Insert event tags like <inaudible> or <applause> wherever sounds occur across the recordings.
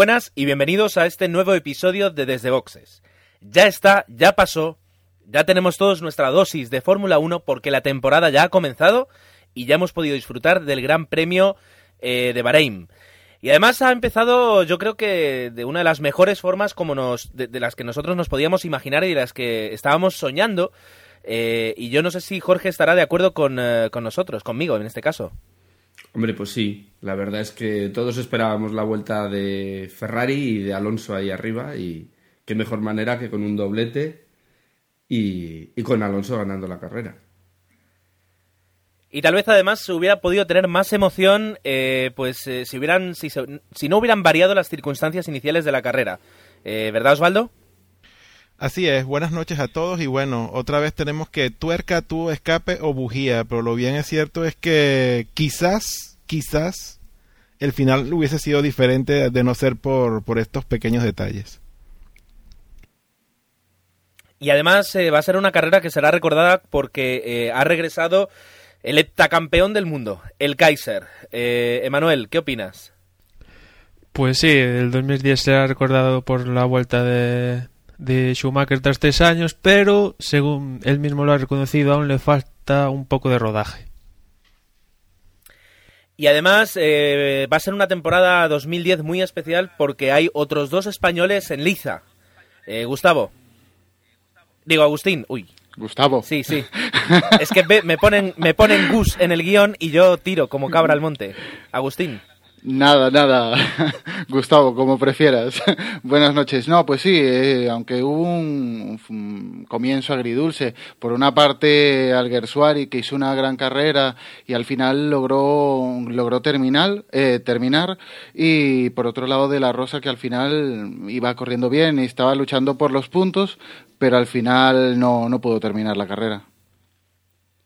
buenas y bienvenidos a este nuevo episodio de Desde Boxes. Ya está, ya pasó, ya tenemos todos nuestra dosis de Fórmula 1 porque la temporada ya ha comenzado y ya hemos podido disfrutar del Gran Premio eh, de Bahrein. Y además ha empezado, yo creo que de una de las mejores formas como nos, de, las que nosotros nos podíamos imaginar y de las que estábamos soñando. Eh, y yo no sé si Jorge estará de acuerdo con, eh, con nosotros, conmigo en este caso. Hombre, pues sí, la verdad es que todos esperábamos la vuelta de Ferrari y de Alonso ahí arriba y qué mejor manera que con un doblete y, con Alonso ganando la carrera. Y tal vez además se hubiera podido tener más emoción, eh, pues eh, si hubieran, si, se- si no hubieran variado las circunstancias iniciales de la carrera. Eh, ¿Verdad, Osvaldo? Así es, buenas noches a todos y bueno, otra vez tenemos que tuerca, tubo, escape o bujía, pero lo bien es cierto es que quizás, quizás el final hubiese sido diferente de no ser por, por estos pequeños detalles. Y además eh, va a ser una carrera que será recordada porque eh, ha regresado el heptacampeón del mundo, el Kaiser. Eh, Emanuel, ¿qué opinas? Pues sí, el 2010 será recordado por la vuelta de, de Schumacher tras tres años, pero según él mismo lo ha reconocido, aún le falta un poco de rodaje. Y además eh, va a ser una temporada 2010 muy especial porque hay otros dos españoles en liza. Eh, Gustavo. Digo, Agustín. Uy, Gustavo. sí, sí. <laughs> Es que ve- me ponen, me ponen Gus en el guion y yo tiro como cabra al monte. Agustín. Nada, nada. <laughs> Gustavo, como prefieras. <laughs> Buenas noches. No, pues sí, eh, aunque hubo un, comienzo agridulce. Por una parte, Alguersuari, que hizo una gran carrera y al final logró, logró terminar, eh, terminar. Y por otro lado, De La Rosa, que al final iba corriendo bien y estaba luchando por los puntos, pero al final no, no pudo terminar la carrera.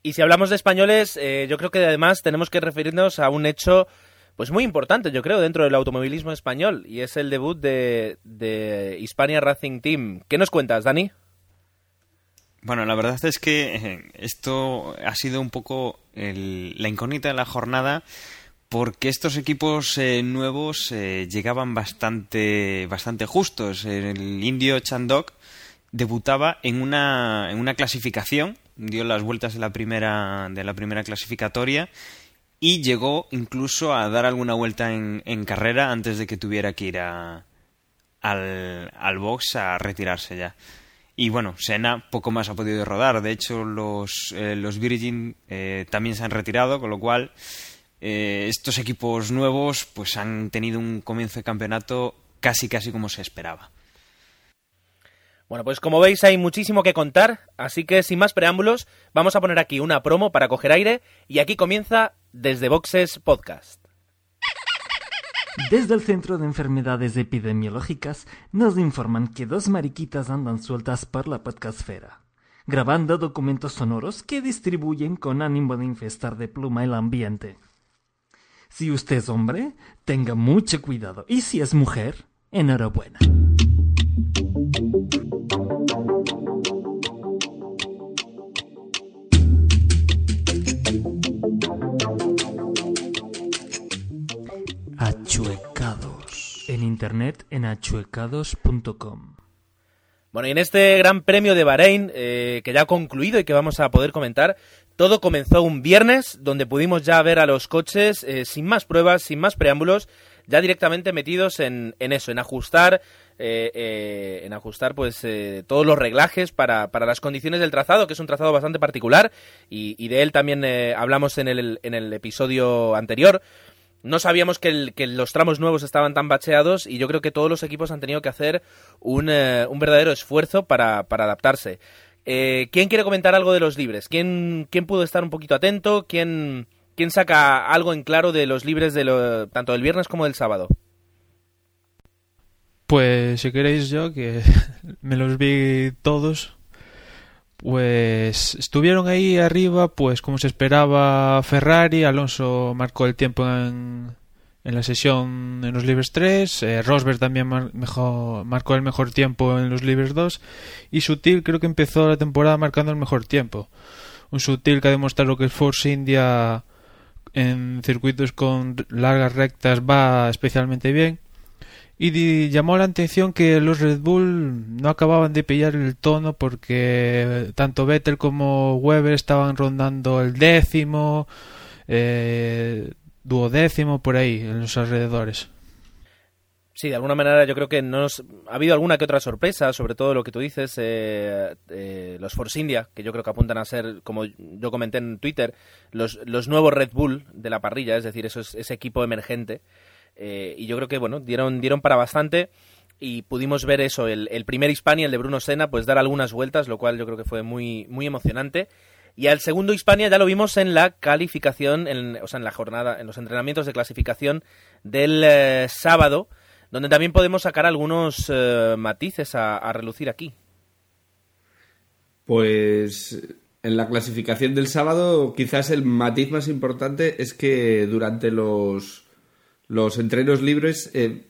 Y si hablamos de españoles, eh, yo creo que además tenemos que referirnos a un hecho pues muy importante, yo creo, dentro del automovilismo español, y es el debut de, de Hispania Racing Team. ¿Qué nos cuentas, Dani? Bueno, la verdad es que eh, esto ha sido un poco el- la incógnita de la jornada porque estos equipos eh, nuevos eh, llegaban bastante, bastante justos. El indio Chandok debutaba en una, en una clasificación, dio las vueltas de la primera, de la primera clasificatoria y llegó incluso a dar alguna vuelta en, carrera antes de que tuviera que ir a, al, al box a retirarse ya. Y bueno, Senna poco más ha podido rodar. De hecho, los, eh, los Virgin eh, también se han retirado, con lo cual eh, estos equipos nuevos pues han tenido un comienzo de campeonato casi casi como se esperaba. Bueno, pues como veis hay muchísimo que contar, así que sin más preámbulos, vamos a poner aquí una promo para coger aire y aquí comienza Desde Boxes Podcast. Desde el Centro de Enfermedades Epidemiológicas nos informan que dos mariquitas andan sueltas por la podcastfera, grabando documentos sonoros que distribuyen con ánimo de infestar de pluma el ambiente. Si usted es hombre, tenga mucho cuidado, y si es mujer, enhorabuena. Internet en achuecados.com. Bueno, y en este Gran Premio de Bahrein, eh, que ya ha concluido y que vamos a poder comentar, todo comenzó un viernes, donde pudimos ya ver a los coches eh, sin más pruebas, sin más preámbulos, ya directamente metidos en, en eso, en ajustar, eh, eh, en ajustar pues todos los reglajes para, para las condiciones del trazado, que es un trazado bastante particular, y, y de él también hablamos en el, en el episodio anterior. No sabíamos que, los tramos nuevos estaban tan bacheados y yo creo que todos los equipos han tenido que hacer un, eh, verdadero esfuerzo para, adaptarse. Eh, ¿Quién quiere comentar algo de los libres? ¿Quién, quién pudo estar un poquito atento? ¿Quién, quién saca algo en claro de los libres de lo- tanto del viernes como del sábado? Pues si queréis yo, que <laughs> me los vi todos, Pues estuvieron ahí arriba, pues como se esperaba Ferrari, Alonso marcó el tiempo en, en la sesión en los libres 3, eh, Rosberg también mejor, marcó el mejor tiempo en los libres 2 y Sutil creo que empezó la temporada marcando el mejor tiempo. Un Sutil que ha demostrado que el Force India en circuitos con largas rectas va especialmente bien y llamó la atención que los Red Bull no acababan de pillar el tono porque tanto Vettel como Weber estaban rondando el décimo, eh, duodécimo por ahí, en los alrededores. Sí, de alguna manera yo creo que nos ha habido alguna que otra sorpresa, sobre todo lo que tú dices, eh, eh, los Force India, que yo creo que apuntan a ser, como yo comenté en Twitter, los, los nuevos Red Bull de la parrilla, es decir, eso es, ese equipo emergente eh, y yo creo que, bueno, dieron, dieron para bastante y pudimos ver eso, el, primer Hispania, el de Bruno Senna, pues dar algunas vueltas, lo cual yo creo que fue muy, muy emocionante. Y al segundo Hispania ya lo vimos en la calificación, en, o sea, en la jornada, en los entrenamientos de clasificación del eh, sábado, donde también podemos sacar algunos eh, matices a, a, relucir aquí. Pues en la clasificación del sábado, quizás el matiz más importante es que durante los los entrenos libres, eh,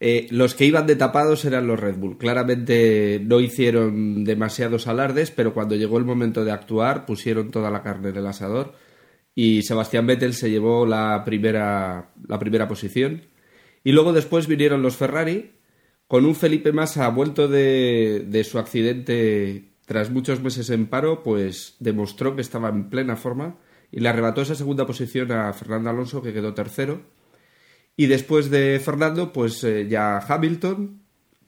eh, los que iban de tapados eran los Red Bull. Claramente no hicieron demasiados alardes, pero cuando llegó el momento de actuar pusieron toda la carne en el asador y Sebastián Vettel se llevó la primera, la primera posición. Y luego después vinieron los Ferrari, con un Felipe Massa vuelto de, de su accidente tras muchos meses en paro, pues demostró que estaba en plena forma y le arrebató esa segunda posición a Fernando Alonso, que quedó tercero y después de Fernando, pues eh, ya Hamilton,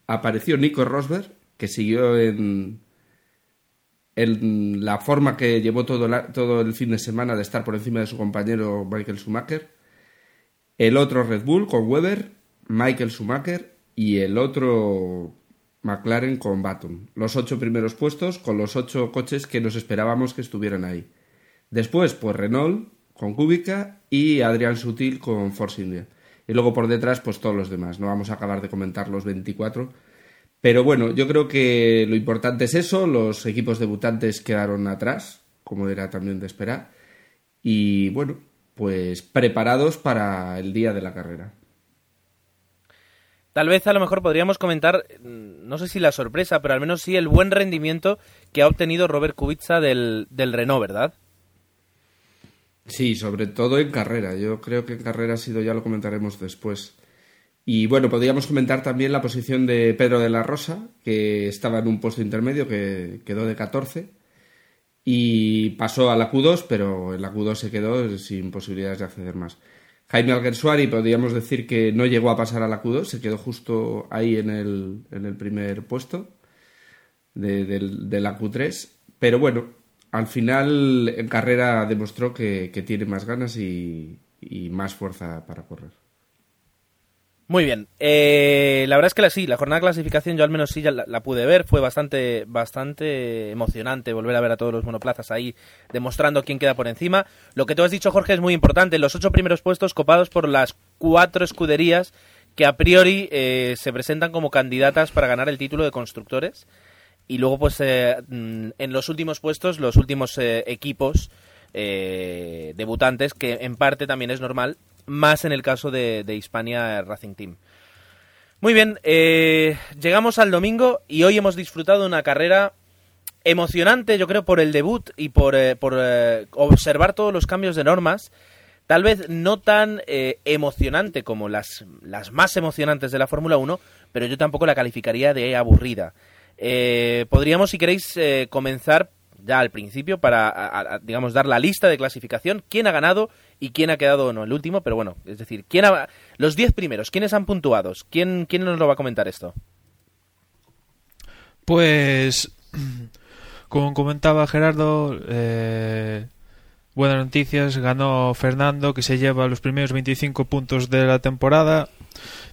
apareció Nico Rosberg, que siguió en, la forma que llevó todo, todo el fin de semana de estar por encima de su compañero Michael Schumacher. El otro Red Bull con Weber, Michael Schumacher y el otro McLaren con Baton. Los ocho primeros puestos con los ocho coches que nos esperábamos que estuvieran ahí. Después, pues Renault con Kubica y Adrián Sutil con Force India y luego por detrás pues todos los demás. No vamos a acabar de comentar los 24. Pero bueno, yo creo que lo importante es eso, los equipos debutantes quedaron atrás, como era también de esperar, y bueno, pues preparados para el día de la carrera. Tal vez a lo mejor podríamos comentar, mm, no sé si la sorpresa, pero al menos sí el buen rendimiento que ha obtenido Robert Kubica del, del Renault, ¿verdad? Sí, sobre todo en carrera. Yo creo que en carrera ha sido, ya lo comentaremos después. Y bueno, podríamos comentar también la posición de Pedro de la Rosa, que estaba en un puesto intermedio, que quedó de 14 y pasó a la Q2, pero en la Q2 se quedó sin posibilidades de acceder más. Jaime Alguersuari podríamos decir que no llegó a pasar a la Q2, se quedó justo ahí en el, en el primer puesto de, de la Q3, pero bueno, al final en carrera demostró que, tiene más ganas y, más fuerza para correr. Muy bien. Eh, la verdad es que la, sí, la jornada de clasificación yo al menos sí ya la, pude ver. Fue bastante, bastante emocionante volver a ver a todos los monoplazas ahí demostrando quién queda por encima. Lo que tú has dicho, Jorge, es muy importante. Los ocho primeros puestos copados por las cuatro escuderías que a priori eh, se presentan como candidatas para ganar el título de constructores y luego pues eh, mm, en los últimos puestos los últimos eh, equipos eh, debutantes que en parte también es normal más en el caso de, de Hispania Racing Team. Muy bien llegamos al domingo y hoy hemos disfrutado una carrera emocionante yo creo por el debut y por, por observar todos los cambios de normas tal vez no tan emocionante como las, las más emocionantes de la Fórmula 1 pero yo tampoco la calificaría de aburrida eh, podríamos, si queréis, eh, comenzar ya al principio para, digamos, dar la lista de clasificación, quién ha ganado y quién ha quedado no el último, pero bueno, es decir, quién ha, los 10 primeros, quiénes han puntuado, quién, quién nos lo va a comentar esto. Pues, <clears throat> como comentaba Gerardo, eh, buenas noticias, ganó Fernando que se lleva los primeros 25 puntos de la temporada,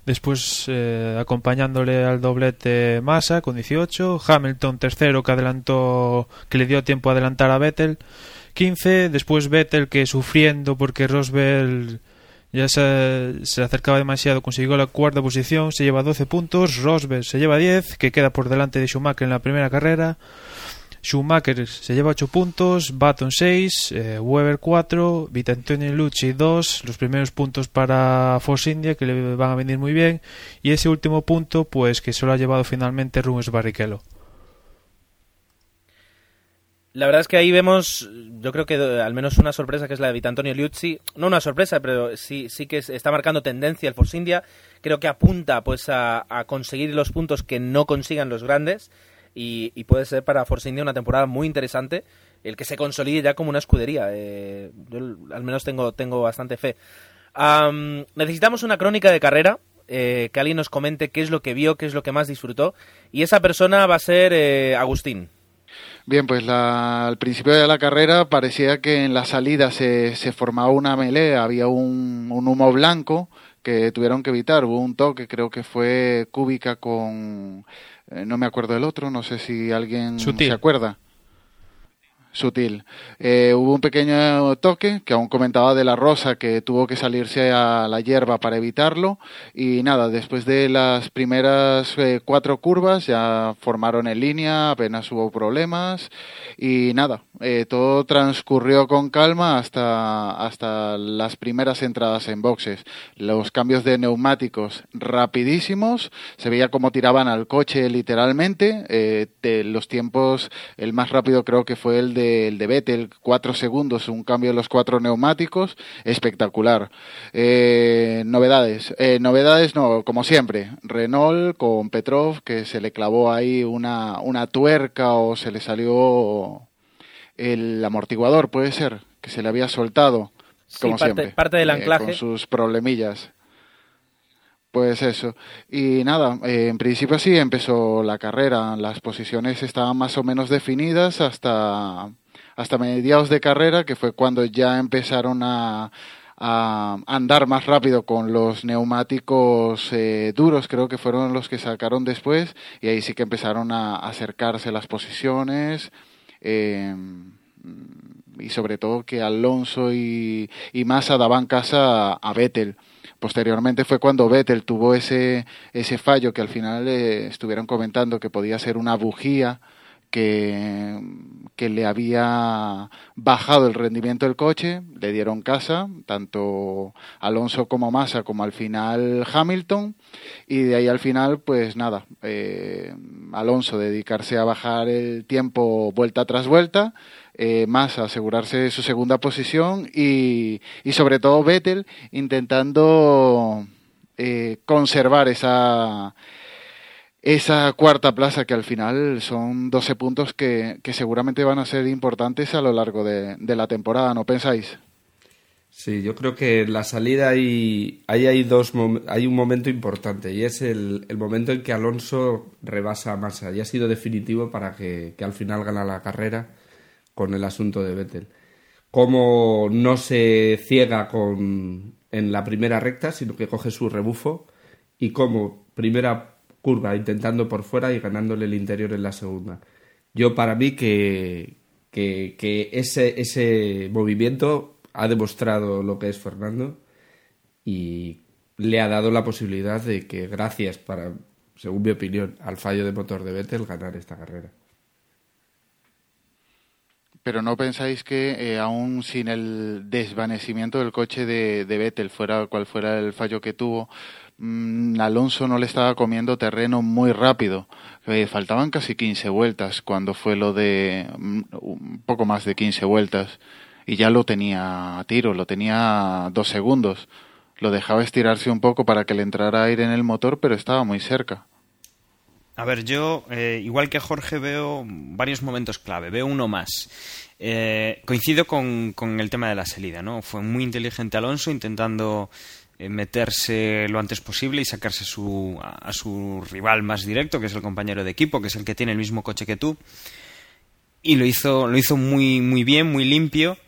Después eh, acompañándole al doblete Massa con 18, Hamilton tercero que adelantó que le dio tiempo a adelantar a Vettel 15, después Vettel que sufriendo porque Rosberg ya se, se, acercaba demasiado, consiguió la cuarta posición, se lleva 12 puntos, Rosberg se lleva 10, que queda por delante de Schumacher en la primera carrera. Schumacher se lleva 8 puntos, Baton 6, eh, Weber 4, Vitantonio Lucci 2, los primeros puntos para Force India que le van a venir muy bien y ese último punto pues que solo ha llevado finalmente Rubens Barrichello. La verdad es que ahí vemos, yo creo que al menos una sorpresa que es la de Vitantonio Liuzzi. No una sorpresa, pero sí, sí que está marcando tendencia el Force India. Creo que apunta pues a, conseguir los puntos que no consigan los grandes. Y, puede ser para Force India una temporada muy interesante el que se consolide ya como una escudería. Eh, yo al menos tengo, tengo bastante fe. necesitamos una crónica de carrera. Eh, que alguien nos comente qué es lo que vio, qué es lo que más disfrutó. Y esa persona va a ser Agustín. Bien, pues al principio de la carrera parecía que en la salida se, se formaba una melee, había un, humo blanco que tuvieron que evitar. Hubo un toque, creo que fue Cúbica con... Eh, no me acuerdo del otro, no sé si alguien se acuerda sutil. Eh, hubo un pequeño toque que aún comentaba de la Rosa que tuvo que salirse a la hierba para evitarlo y nada, después de las primeras eh, cuatro curvas ya formaron en línea, apenas hubo problemas y nada, eh, todo transcurrió con calma hasta, hasta las primeras entradas en boxes. Los cambios de neumáticos rapidísimos, se veía cómo tiraban al coche literalmente, de los tiempos, el más rápido creo que fue el de el de Vettel, cuatro segundos, un cambio de los cuatro neumáticos, espectacular. Eh, novedades, eh, novedades no, como siempre, Renault con Petrov, que se le clavó ahí una, una tuerca o se le salió el amortiguador, puede ser, que se le había soltado, como parte, siempre. Parte del eh, anclaje. con sus problemillas. Pues eso. Y nada, eh, en principio sí empezó la carrera. Las posiciones estaban más o menos definidas hasta, hasta mediados de carrera, que fue cuando ya empezaron a, a andar más rápido con los neumáticos eh, duros, creo que fueron los que sacaron después, y ahí sí que empezaron a acercarse las posiciones. Eh, y sobre todo que Alonso y, y Massa daban casa a, a Vettel. Posteriormente fue cuando Vettel tuvo ese, ese fallo que al final le estuvieron comentando que podía ser una bujía que, que le había bajado el rendimiento del coche, le dieron casa, tanto Alonso como Massa, como al final Hamilton, y de ahí al final, pues nada, eh, Alonso dedicarse a bajar el tiempo vuelta tras vuelta, eh, Massa asegurarse su segunda posición y, y sobre todo Vettel intentando eh, conservar esa esa cuarta plaza que al final son 12 puntos que, que seguramente van a ser importantes a lo largo de, la temporada, ¿no pensáis? Sí, yo creo que la salida hay, hay, dos, hay un momento importante y es el, el, momento en que Alonso rebasa a Massa y ha sido definitivo para que, que, al final gana la carrera con el asunto de Vettel. Cómo no se ciega con, en la primera recta, sino que coge su rebufo y como primera curva, intentando por fuera y ganándole el interior en la segunda. Yo para mí que, que, ese, ese movimiento ha demostrado lo que es Fernando y le ha dado la posibilidad de que gracias para, según mi opinión, al fallo de motor de Vettel ganar esta carrera. Pero no pensáis que eh, aún sin el desvanecimiento del coche de, de Vettel, fuera cual fuera el fallo que tuvo, Alonso no le estaba comiendo terreno muy rápido. Eh, faltaban casi 15 vueltas cuando fue lo de mm, un poco más de 15 vueltas y ya lo tenía a tiro, lo tenía dos segundos. Lo dejaba estirarse un poco para que le entrara aire en el motor, pero estaba muy cerca. A ver, yo, eh, igual que Jorge, veo varios momentos clave. Veo uno más. Eh, coincido con, con, el tema de la salida, ¿no? Fue muy inteligente Alonso intentando meterse lo antes posible y sacarse su, a, su rival más directo, que es el compañero de equipo, que es el que tiene el mismo coche que tú. Y lo hizo, lo hizo muy, muy bien, muy limpio.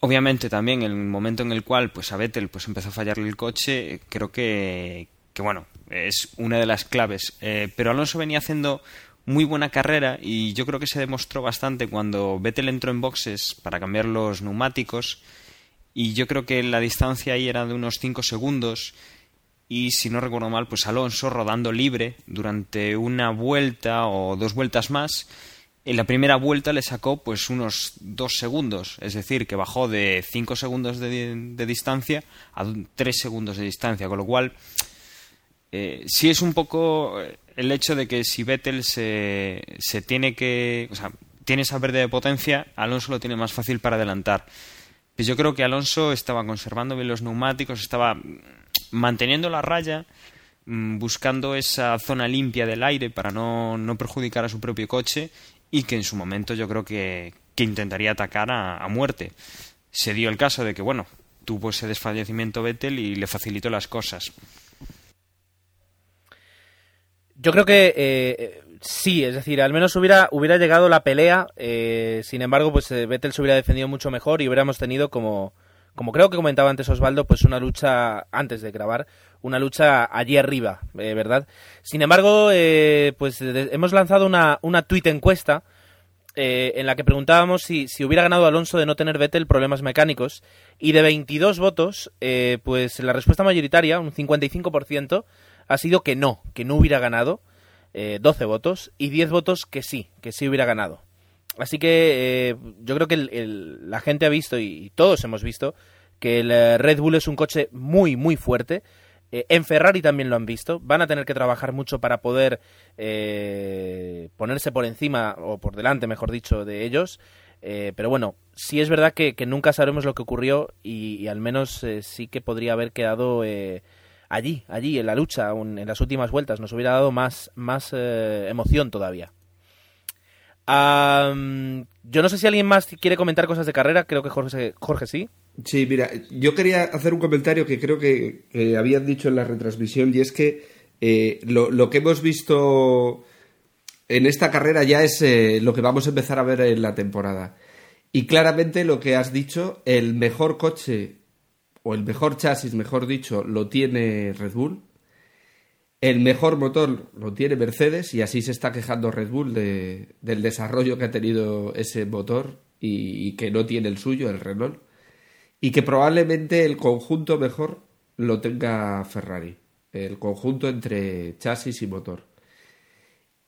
Obviamente también el momento en el cual pues a Vettel pues empezó a fallarle el coche, creo que, que bueno, es una de las claves. Eh, pero Alonso venía haciendo muy buena carrera y yo creo que se demostró bastante cuando Vettel entró en boxes para cambiar los neumáticos y yo creo que la distancia ahí era de unos 5 segundos. Y si no recuerdo mal, pues Alonso rodando libre durante una vuelta o dos vueltas más. En la primera vuelta le sacó pues unos dos segundos, es decir, que bajó de cinco segundos de, de distancia a tres segundos de distancia, con lo cual eh, sí es un poco el hecho de que si Vettel se, se tiene que, o sea, tiene esa pérdida de potencia, Alonso lo tiene más fácil para adelantar. Pues yo creo que Alonso estaba conservando bien los neumáticos, estaba manteniendo la raya, mm, buscando esa zona limpia del aire para no, no perjudicar a su propio coche y que en su momento yo creo que, que intentaría atacar a, a, muerte. Se dio el caso de que, bueno, tuvo ese desfallecimiento Vettel y le facilitó las cosas. Yo creo que eh, sí, es decir, al menos hubiera, hubiera llegado la pelea, eh, sin embargo, pues eh, Vettel se hubiera defendido mucho mejor y hubiéramos tenido como, como creo que comentaba antes Osvaldo, pues una lucha, antes de grabar, una lucha allí arriba, eh, ¿verdad? Sin embargo, eh, pues hemos lanzado una, una tweet encuesta eh, en la que preguntábamos si, si, hubiera ganado Alonso de no tener Vettel problemas mecánicos y de 22 votos, pues la respuesta mayoritaria, un 55%, ha sido que no, que no hubiera ganado, eh, 12 votos, y 10 votos que sí, que sí hubiera ganado. Así que eh, yo creo que el, la gente ha visto, y, todos hemos visto, que el eh, Red Bull es un coche muy, muy fuerte. Eh, en Ferrari también lo han visto. Van a tener que trabajar mucho para poder ponerse por encima, o por delante, mejor dicho, de ellos. Pero bueno, sí es verdad que, que, nunca sabremos lo que ocurrió y, y al menos sí que podría haber quedado allí, allí, en la lucha, un, en las últimas vueltas. Nos hubiera dado más, más eh, emoción todavía. Yo no sé si alguien más quiere comentar cosas de carrera, creo que Jorge, Jorge sí. Sí, mira, yo quería hacer un comentario que creo que, que habían dicho en la retransmisión y es que eh, lo, lo, que hemos visto en esta carrera ya es eh, lo que vamos a empezar a ver en la temporada. Y claramente lo que has dicho, el mejor coche o el mejor chasis, mejor dicho, lo tiene Red Bull. El mejor motor lo tiene Mercedes y así se está quejando Red Bull de, del desarrollo que ha tenido ese motor y, que no tiene el suyo, el Renault. Y que probablemente el conjunto mejor lo tenga Ferrari. El conjunto entre chasis y motor.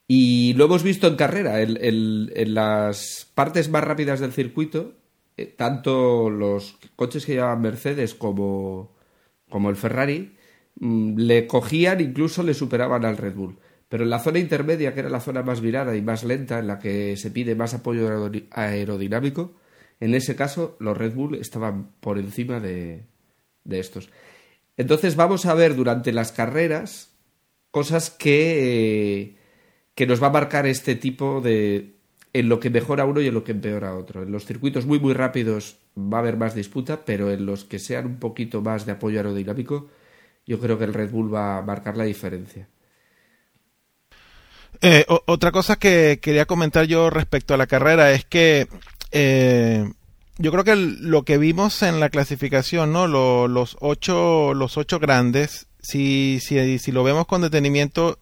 Y lo hemos visto en carrera, en las partes más rápidas del circuito, eh, tanto los coches que llevaban Mercedes como, como el Ferrari mmm, le cogían, incluso le superaban al Red Bull. Pero en la zona intermedia, que era la zona más virada y más lenta, en la que se pide más apoyo aerodinámico, en ese caso los Red Bull estaban por encima de, de estos. Entonces vamos a ver durante las carreras cosas que, eh, que nos va a marcar este tipo de, en lo que mejora uno y en lo que empeora otro. En los circuitos muy muy rápidos va a haber más disputa, pero en los que sean un poquito más de apoyo aerodinámico, yo creo que el Red Bull va a marcar la diferencia. Eh, otra cosa que quería comentar yo respecto a la carrera es que eh, yo creo que lo que vimos en la clasificación, ¿no? Lo, los ocho, los ocho grandes, si, si, si lo vemos con detenimiento,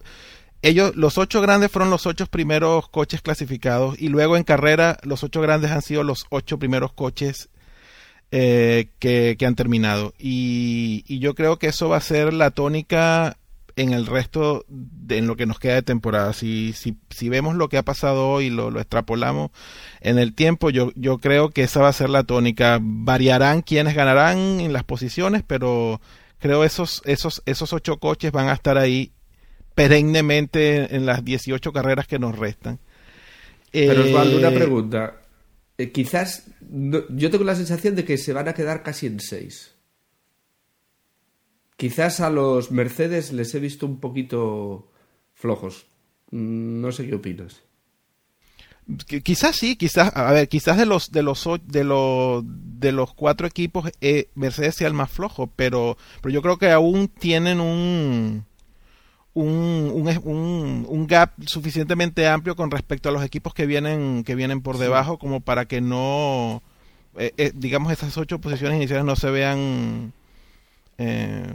ellos, los ocho grandes fueron los ocho primeros coches clasificados y luego en carrera los ocho grandes han sido los ocho primeros coches eh, que, que, han terminado. Y, y, yo creo que eso va a ser la tónica en el resto, de, en lo que nos queda de temporada. Si, si, si vemos lo que ha pasado hoy lo, lo, extrapolamos en el tiempo, yo, yo creo que esa va a ser la tónica. Variarán quienes ganarán en las posiciones, pero creo esos, esos, esos ocho coches van a estar ahí perennemente en las 18 carreras que nos restan. Pero Osvaldo, una pregunta. Eh, quizás no, yo tengo la sensación de que se van a quedar casi en 6. Quizás a los Mercedes les he visto un poquito flojos. Mm, no sé qué opinas. Quizás sí, quizás, a ver, quizás de los de los de los de los cuatro equipos eh, Mercedes sea el más flojo, pero pero yo creo que aún tienen un un, un, un, gap suficientemente amplio con respecto a los equipos que vienen que vienen por debajo como para que no eh, eh, digamos esas ocho posiciones iniciales no se vean eh,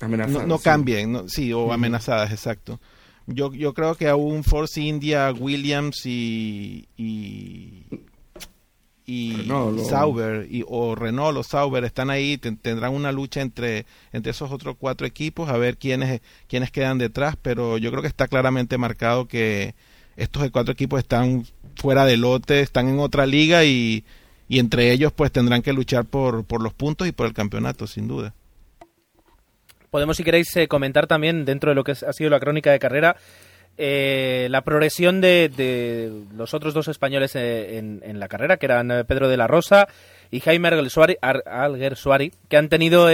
amenazadas no, no cambien no, sí o uh -huh. amenazadas exacto. Yo yo creo que aún Force India Williams y, y y Renault, Sauber y, o Renault o Sauber están ahí, tendrán una lucha entre, entre esos otros cuatro equipos a ver quiénes, quiénes quedan detrás, pero yo creo que está claramente marcado que estos cuatro equipos están fuera de lote, están en otra liga y, y entre ellos pues tendrán que luchar por, por los puntos y por el campeonato, sin duda. Podemos, si queréis, eh, comentar también dentro de lo que ha sido la crónica de carrera eh, la progresión de, los otros dos españoles eh, en, la carrera, que eran eh, Pedro de la Rosa y Jaime Alguersuari, que han tenido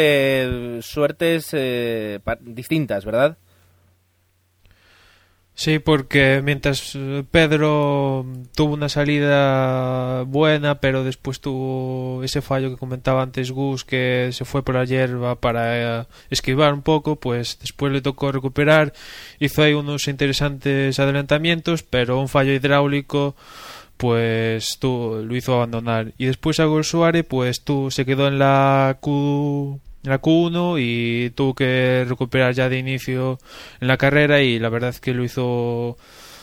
suertes distintas, ¿verdad? Sí, porque mientras eh, Pedro tuvo una salida buena, pero después tuvo ese fallo que comentaba antes Gus, que se fue por la hierba para eh, esquivar un poco, pues después le tocó recuperar, hizo ahí unos interesantes adelantamientos, pero un fallo hidráulico pues tú, lo hizo abandonar. Y después Agor Suárez, pues tú se quedó en la Q la Q1 y tuvo que recuperar ya de inicio en la carrera y la verdad es que lo hizo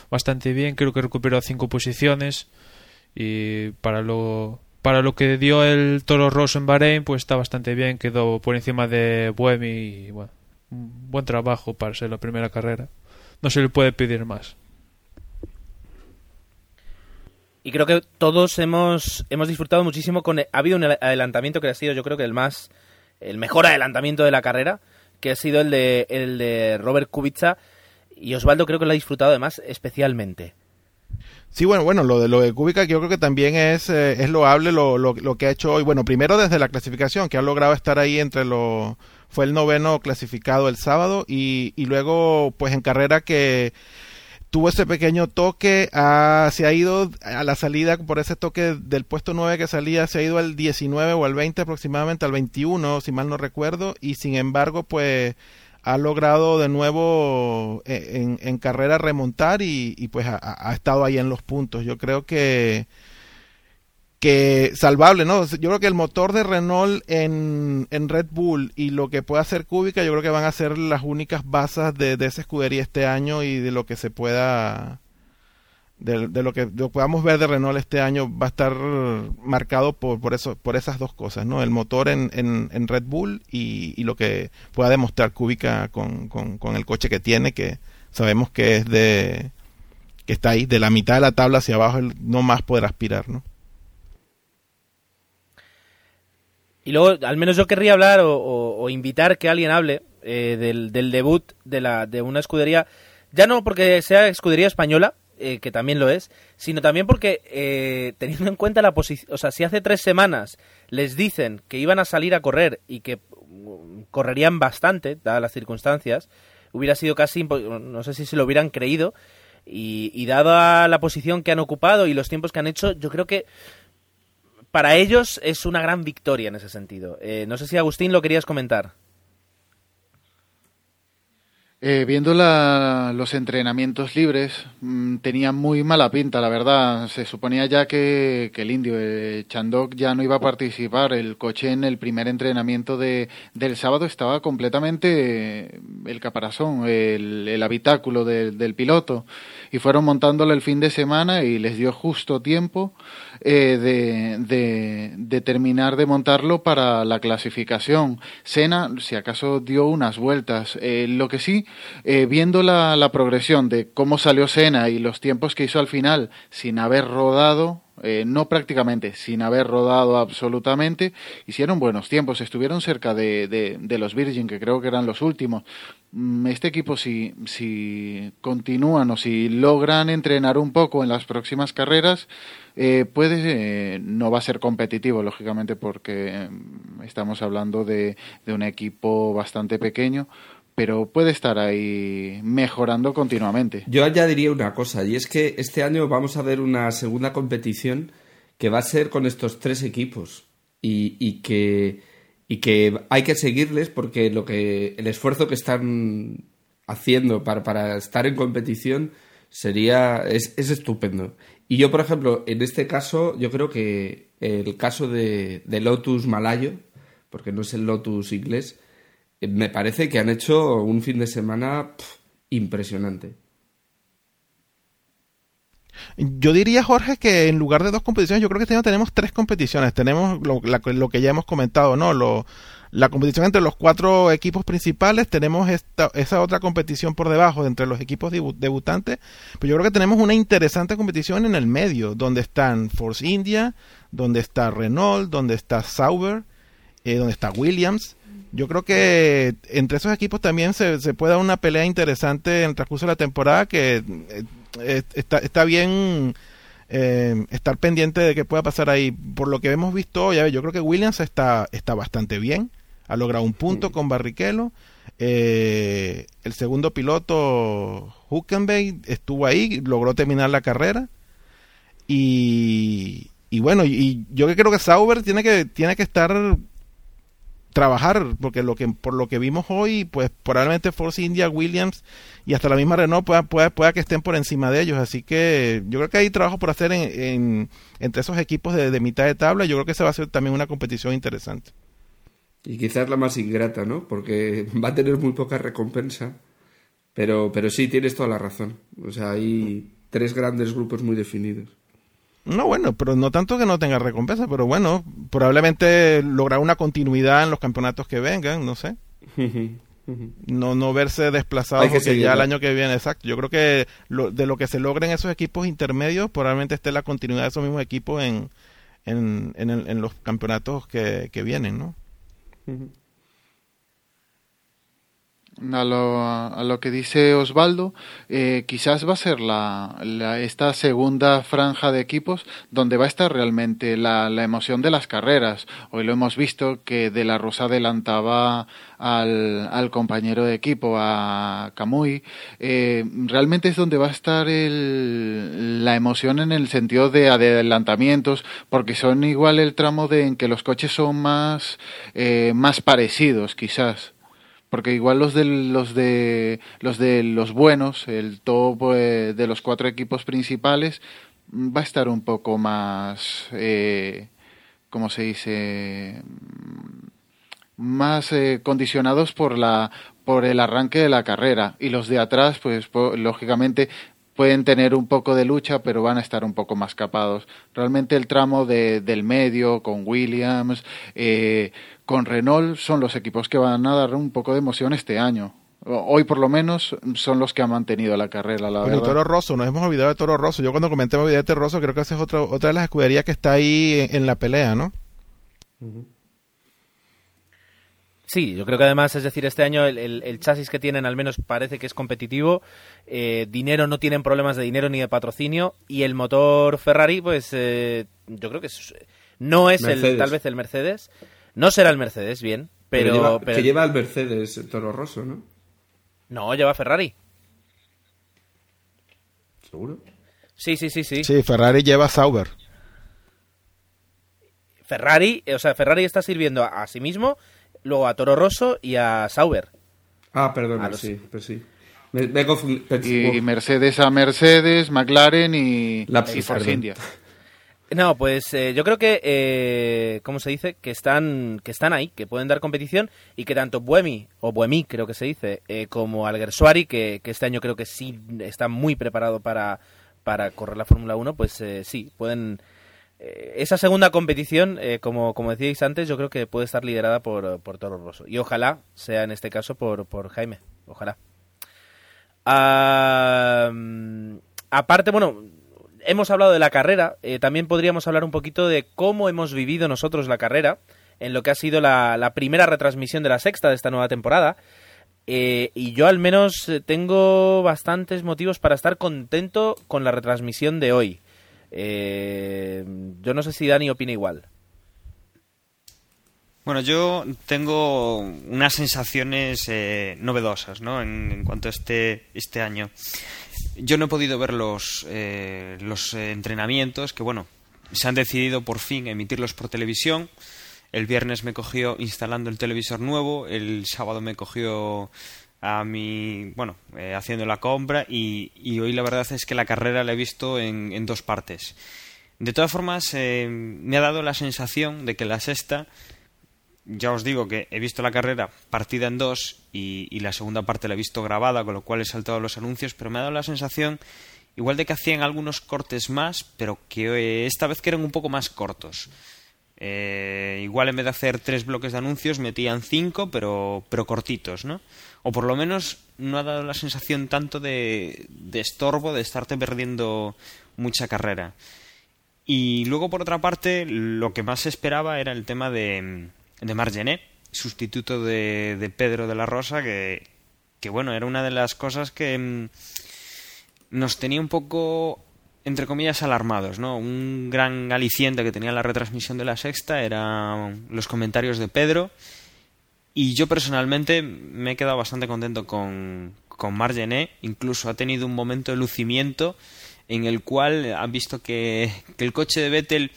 bastante bien, creo que recuperó cinco posiciones y para lo para lo que dio el Toro Rosso en Bahrein pues está bastante bien, quedó por encima de Buemi y bueno, buen trabajo para ser la primera carrera. No se le puede pedir más. Y creo que todos hemos, hemos disfrutado muchísimo con... Ha habido un adelantamiento que ha sido yo creo que el más el mejor adelantamiento de la carrera, que ha sido el de, el de Robert Kubica. Y Osvaldo creo que lo ha disfrutado además especialmente. Sí, bueno, bueno, lo de lo de Kubica yo creo que también es, eh, es loable lo, lo, lo, que ha hecho hoy. Bueno, primero desde la clasificación, que ha logrado estar ahí entre los... Fue el noveno clasificado el sábado y, y luego pues en carrera que tuvo ese pequeño toque, se ha ido a la salida por ese toque del puesto 9 que salía, se ha ido al 19 o al 20 aproximadamente, al 21 si mal no recuerdo, y sin embargo pues ha logrado de nuevo eh, en, carrera remontar y, pues ha, estado ahí en los puntos. Yo creo que que salvable, ¿no? Yo creo que el motor de Renault en, en Red Bull y lo que pueda hacer Cúbica, yo creo que van a ser las únicas bases de, esa escudería este año y de lo que se pueda, de, lo, que, podamos ver de Renault este año va a estar marcado por, por, eso, por esas dos cosas, ¿no? El motor en, en, Red Bull y, y, lo que pueda demostrar Cúbica con, con, con el coche que tiene, que sabemos que es de, que está ahí, de la mitad de la tabla hacia abajo, no más poder aspirar, ¿no? Y luego, al menos yo querría hablar o, invitar que alguien hable eh, del, debut de, la, de una escudería, ya no porque sea escudería española, eh, que también lo es, sino también porque, eh, teniendo en cuenta la posición, o sea, si hace tres semanas les dicen que iban a salir a correr y que mm, correrían bastante, dadas las circunstancias, hubiera sido casi, no sé si se lo hubieran creído, y, y dada la posición que han ocupado y los tiempos que han hecho, yo creo que para ellos es una gran victoria en ese sentido. Eh, no sé si Agustín lo querías comentar. Eh, viendo los entrenamientos libres, mm, tenía muy mala pinta, la verdad. Se suponía ya que, el indio, eh, Chandok, ya no iba a participar. El coche en el primer entrenamiento de, del sábado estaba completamente el caparazón, el, habitáculo del piloto y fueron montándolo el fin de semana y les dio justo tiempo eh, de, de, terminar de montarlo para la clasificación. Sena, si acaso, dio unas vueltas. Eh, lo que sí, eh, viendo la, la progresión de cómo salió Sena y los tiempos que hizo al final sin haber rodado, eh, no prácticamente, sin haber rodado absolutamente, hicieron buenos tiempos, estuvieron cerca de, de, los Virgin, que creo que eran los últimos. Mm, este equipo, si, si continúan o si logran entrenar un poco en las próximas carreras, eh, puede, eh, no va a ser competitivo, lógicamente, porque mm, estamos hablando de, de un equipo bastante pequeño, pero puede estar ahí mejorando continuamente. Yo añadiría una cosa, y es que este año vamos a ver una segunda competición que va a ser con estos tres equipos y, y que y que hay que seguirles porque lo que el esfuerzo que están haciendo para, para estar en competición sería es, es, estupendo y yo por ejemplo en este caso yo creo que el caso de, de Lotus Malayo porque no es el Lotus inglés me parece que han hecho un fin de semana impresionante. Yo diría, Jorge, que en lugar de dos competiciones, yo creo que este año tenemos tres competiciones. Tenemos lo, que ya hemos comentado, ¿no? La competición entre los cuatro equipos principales, tenemos esta, esa otra competición por debajo entre los equipos debutantes, pero yo creo que tenemos una interesante competición en el medio, donde están Force India, donde está Renault, donde está Sauber, eh, donde está Williams. Yo creo que entre esos equipos también se, se puede dar una pelea interesante en el transcurso de la temporada que eh, eh, está, está bien eh, estar pendiente de qué pueda pasar ahí. Por lo que hemos visto ya yo creo que Williams está, está bastante bien. Ha logrado un punto con Barrichello. Eh, el segundo piloto, Huckenberg, estuvo ahí, logró terminar la carrera. Y, y bueno, y, yo creo que Sauber tiene que, tiene que estar trabajar, porque lo que por lo que vimos hoy, pues probablemente Force India, Williams y hasta la misma Renault pueda, pueda, pueda que estén por encima de ellos. Así que yo creo que hay trabajo por hacer en, entre esos equipos de, mitad de tabla. Yo creo que esa va a ser también una competición interesante. Y quizás la más ingrata, ¿no? Porque <laughs> va a tener muy poca recompensa. Pero, pero sí, tienes toda la razón. O sea, hay tres grandes grupos muy definidos. No, bueno, pero no tanto que no tenga recompensa, pero bueno, probablemente lograr una continuidad en los campeonatos que vengan, no sé. no no verse desplazado porque ya el año que viene, exacto. Yo creo que de lo que se logra en esos equipos intermedios, probablemente esté la continuidad de esos mismos equipos en, en, en, los campeonatos que, que vienen, ¿no? A lo, a lo, que dice Osvaldo, eh, quizás va a ser la, esta segunda franja de equipos donde va a estar realmente la, la, emoción de las carreras. Hoy lo hemos visto que De La Rosa adelantaba al, al compañero de equipo, a Camuy. Eh, realmente es donde va a estar el, la emoción en el sentido de adelantamientos, porque son igual el tramo de en que los coches son más, eh, más parecidos, quizás porque igual los de los de los de los buenos, el top eh, de los cuatro equipos principales va a estar un poco más, eh, ¿cómo se dice? Más eh, condicionados por la por el arranque de la carrera y los de atrás, pues lógicamente pueden tener un poco de lucha, pero van a estar un poco más capados. Realmente el tramo de, del medio con Williams, eh, con Renault son los equipos que van a dar un poco de emoción este año. Hoy por lo menos son los que han mantenido la carrera, la bueno, Toro Rosso, nos hemos olvidado de Toro Rosso. Yo cuando comenté de Toro Rosso creo que esa es otra, otra de las escuderías que está ahí en, la pelea, ¿no? Sí, yo creo que además, es decir, este año el, chasis que tienen al menos parece que es competitivo, eh, dinero no tienen problemas de dinero ni de patrocinio y el motor Ferrari, pues eh, yo creo que no es el, tal vez el Mercedes, no será el Mercedes, bien, pero... Que lleva el Mercedes Toro Rosso, ¿no? No, lleva Ferrari. ¿Seguro? Sí, sí, sí, sí. Sí, Ferrari lleva Sauber. Ferrari, o sea, Ferrari está sirviendo a, sí mismo, luego a Toro Rosso y a Sauber. Ah, perdón, sí, pues sí. Me, y Mercedes a Mercedes, McLaren y, la, y Force India. <laughs> No, pues eh, yo creo que, eh, ¿cómo se dice? Que están, que están ahí, que pueden dar competición y que tanto Buemi, o Buemi creo que se dice, eh, como Alguersuari, que, que este año creo que sí está muy preparado para, para correr la Fórmula 1, pues eh, sí, pueden... esa segunda competición, como, como decíais antes, yo creo que puede estar liderada por, por Toro Rosso. Y ojalá sea en este caso por, por Jaime. Ojalá. aparte, bueno, hemos hablado de la carrera, eh, también podríamos hablar un poquito de cómo hemos vivido nosotros la carrera en lo que ha sido la, primera retransmisión de la sexta de esta nueva temporada. Eh, y yo al menos eh, tengo bastantes motivos para estar contento con la retransmisión de hoy. Yo no sé si Dani opina igual. Bueno, yo tengo unas sensaciones novedosas ¿no? en, en, cuanto a este, este año. Yo no he podido ver los, eh, los entrenamientos, que bueno, se han decidido por fin emitirlos por televisión. El viernes me cogió instalando el televisor nuevo, el sábado me cogió a mi, bueno, eh, haciendo la compra y, hoy la verdad es que la carrera la he visto en, en dos partes. De todas formas, eh, me ha dado la sensación de que la sexta ya os digo que he visto la carrera partida en dos y, la segunda parte la he visto grabada, con lo cual he saltado los anuncios, pero me ha dado la sensación igual de que hacían algunos cortes más, pero que eh, esta vez que eran un poco más cortos. Igual en vez de hacer tres bloques de anuncios metían cinco, pero, pero cortitos, ¿no? O por lo menos no ha dado la sensación tanto de, de estorbo, de estarte perdiendo mucha carrera. Y luego, por otra parte, lo que más se esperaba era el tema de, de Margené, sustituto de, de Pedro de la Rosa, que, que bueno, era una de las cosas que mm, nos tenía un poco entre comillas alarmados, ¿no? Un gran aliciente que tenía la retransmisión de la sexta eran los comentarios de Pedro y yo personalmente me he quedado bastante contento con, con Margené, incluso ha tenido un momento de lucimiento en el cual han visto que, que el coche de Vettel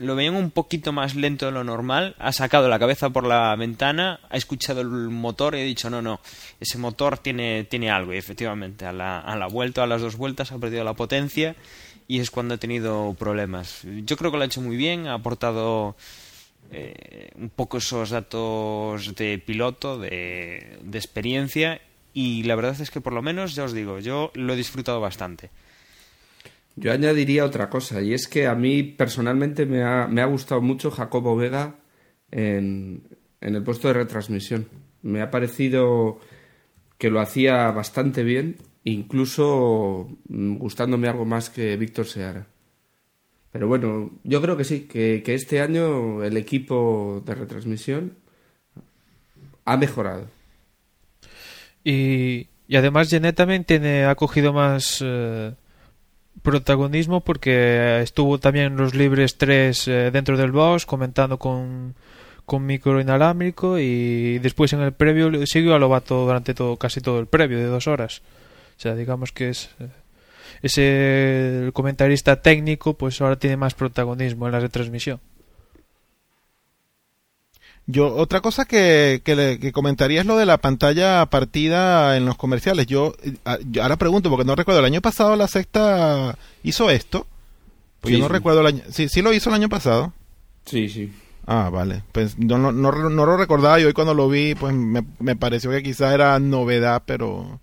lo veían un poquito más lento de lo normal, ha sacado la cabeza por la ventana, ha escuchado el motor y ha dicho, no, no, ese motor tiene, tiene algo. Y efectivamente, a la, a la vuelta, a las dos vueltas, ha perdido la potencia y es cuando ha tenido problemas. Yo creo que lo ha hecho muy bien, ha aportado eh, un poco esos datos de piloto, de, experiencia y la verdad es que por lo menos, ya os digo, yo lo he disfrutado bastante. Yo añadiría otra cosa, y es que a mí personalmente me ha, me ha gustado mucho Jacobo Vega en, en el puesto de retransmisión. Me ha parecido que lo hacía bastante bien, incluso mm, gustándome algo más que Víctor Seara. Pero bueno, yo creo que sí, que, que este año el equipo de retransmisión ha mejorado. Y, y además Genet también tiene, ha cogido más eh, protagonismo porque estuvo también en los libres 3 eh, dentro del box comentando con, con micro inalámbrico y después en el previo siguió a Lobato durante todo, casi todo el previo de dos horas. O sea, digamos que es eh, ese el comentarista técnico pues ahora tiene más protagonismo en la retransmisión. Yo, otra cosa que, que, le, que comentaría es lo de la pantalla partida en los comerciales. Yo, ahora pregunto, porque no recuerdo, el año pasado la sexta hizo esto. Pues Sí, yo no sí. recuerdo el año. Sí, sí lo hizo el año pasado. Sí, sí. Ah, vale. Pues no, no, no, no lo recordaba y hoy cuando lo vi, pues me, me pareció que quizá era novedad, pero...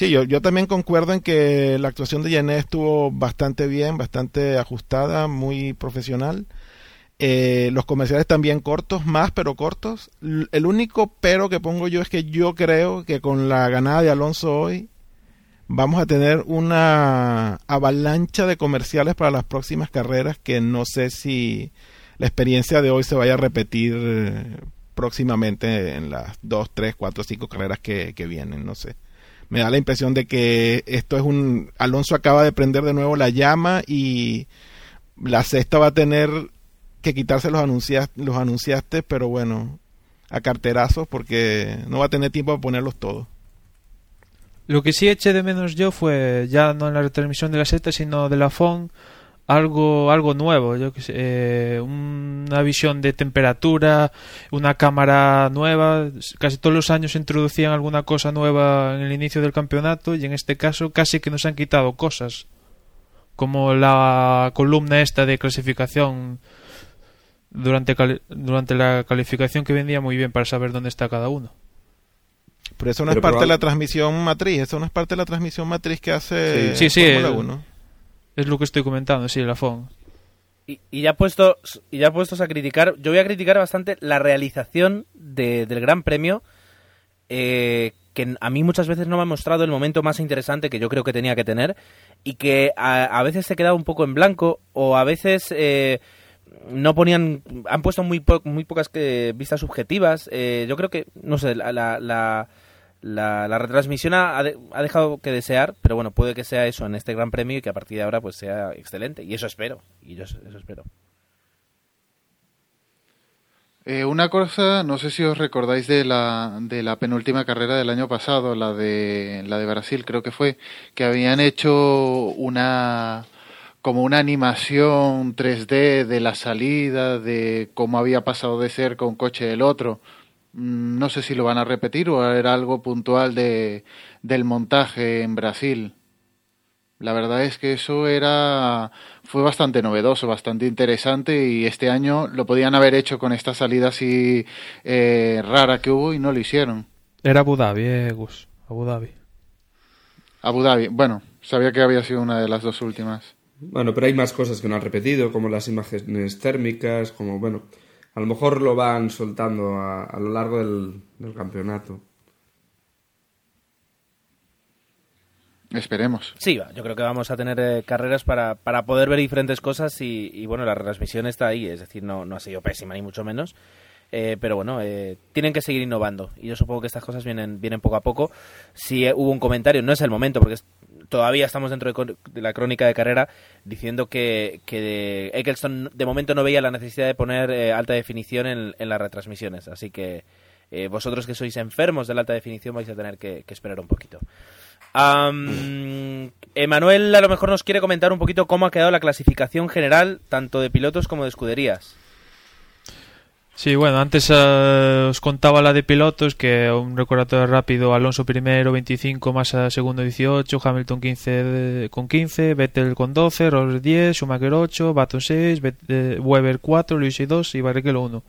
Sí, yo, yo también concuerdo en que la actuación de Janet estuvo bastante bien, bastante ajustada, muy profesional. Eh, los comerciales también cortos, más pero cortos. El único pero que pongo yo es que yo creo que con la ganada de Alonso hoy vamos a tener una avalancha de comerciales para las próximas carreras que no sé si la experiencia de hoy se vaya a repetir eh, próximamente en las dos, tres, cuatro, cinco carreras que, que vienen, no sé. Me da la impresión de que esto es un... Alonso acaba de prender de nuevo la llama y la sexta va a tener que quitarse los, anuncias, los anunciaste, pero bueno, a carterazos porque no va a tener tiempo de ponerlos todos. Lo que sí eché de menos yo fue ya no en la retransmisión de la seta, sino de la FON, algo, algo nuevo, yo que sé, eh, una visión de temperatura, una cámara nueva. Casi todos los años introducían alguna cosa nueva en el inicio del campeonato y en este caso casi que nos han quitado cosas, como la columna esta de clasificación durante, durante la calificación que vendía muy bien para saber dónde está cada uno. Pero eso no Pero es parte de la transmisión matriz, eso no es parte de la transmisión matriz que hace Sí, sí, Fórmula el- 1. Es lo que estoy comentando, sí, la FON. Y, ya puestos y ya puestos a criticar, yo voy a criticar bastante la realización de- del Gran Premio, eh, que a mí muchas veces no me ha mostrado el momento más interesante que yo creo que tenía que tener y que a, veces se quedaba un poco en blanco o a veces eh, no ponían, han puesto muy po- muy pocas que, vistas subjetivas. eh, yo creo que no sé la la, la, la- la retransmisión ha, ha de- ha dejado que desear, pero bueno, puede que sea eso en este Gran Premio y que a partir de ahora pues sea excelente. Y eso espero. Y yo eso espero. Eh, una cosa, no sé si os recordáis de la, de la penúltima carrera del año pasado, la de, la de Brasil, creo que fue, que habían hecho una, como una animación 3D de la salida, de cómo había pasado de ser con coche del otro. Mm, No sé si lo van a repetir o era algo puntual de, del montaje en Brasil. La verdad es que eso era fue bastante novedoso, bastante interesante y este año lo podían haber hecho con esta salida así eh, rara que hubo y no lo hicieron. Era Abu Dhabi, eh, Gus. Abu Dhabi. Abu Dhabi, bueno, sabía que había sido una de las dos últimas. Bueno, pero hay más cosas que no han repetido, como las imágenes térmicas, como, bueno, a lo mejor lo van soltando a, a lo largo del, del campeonato. Esperemos. Sí, yo creo que vamos a tener eh, carreras para, para poder ver diferentes cosas y, y, bueno, la retransmisión está ahí, es decir, no, no ha sido pésima ni mucho menos. Eh, pero bueno, eh, tienen que seguir innovando y yo supongo que estas cosas vienen, vienen poco a poco. Si eh, hubo un comentario, no es el momento porque es- todavía estamos dentro de, de la crónica de carrera diciendo que, que Eccleston de momento no veía la necesidad de poner eh, alta definición en, en las retransmisiones. Así que eh, vosotros que sois enfermos de la alta definición vais a tener que, esperar un poquito. Am, Emanuel a lo mejor nos quiere comentar un poquito cómo ha quedado la clasificación general tanto de pilotos como de escuderías. Sí, bueno, antes eh, os contaba la de pilotos, que un recordatorio rápido, Alonso primero, 25, Massa segundo, 18, Hamilton 15 de- con 15, Vettel con 12, Rosberg 10, Schumacher 8, Baton 6, Bet- eh, Weber 4, Luis 2 y Barrichello 1.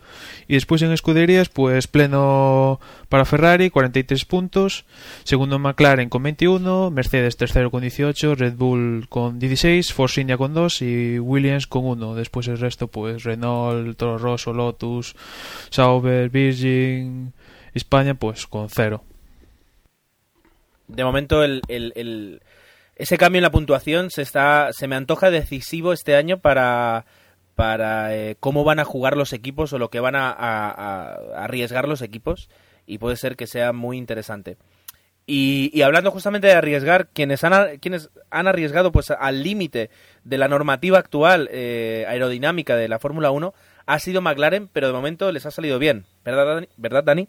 Y después en escuderías, pues pleno para Ferrari, 43 puntos, segundo McLaren con 21, Mercedes tercero con 18, Red Bull con 16, Force India con 2 y Williams con 1. Después el resto, pues Renault, Toro Rosso, Lotus, Sauber, Virgin, España, pues con 0. de momento el, el- ese cambio en la puntuación se está se me antoja decisivo este año para para eh, cómo van a jugar los equipos o lo que van a, arriesgar los equipos y puede ser que sea muy interesante y, hablando justamente de arriesgar quienes han quienes han arriesgado pues al límite de la normativa actual eh, aerodinámica de la Fórmula 1 ha sido McLaren pero de momento les ha salido bien verdad Dani? ¿verdad Dani?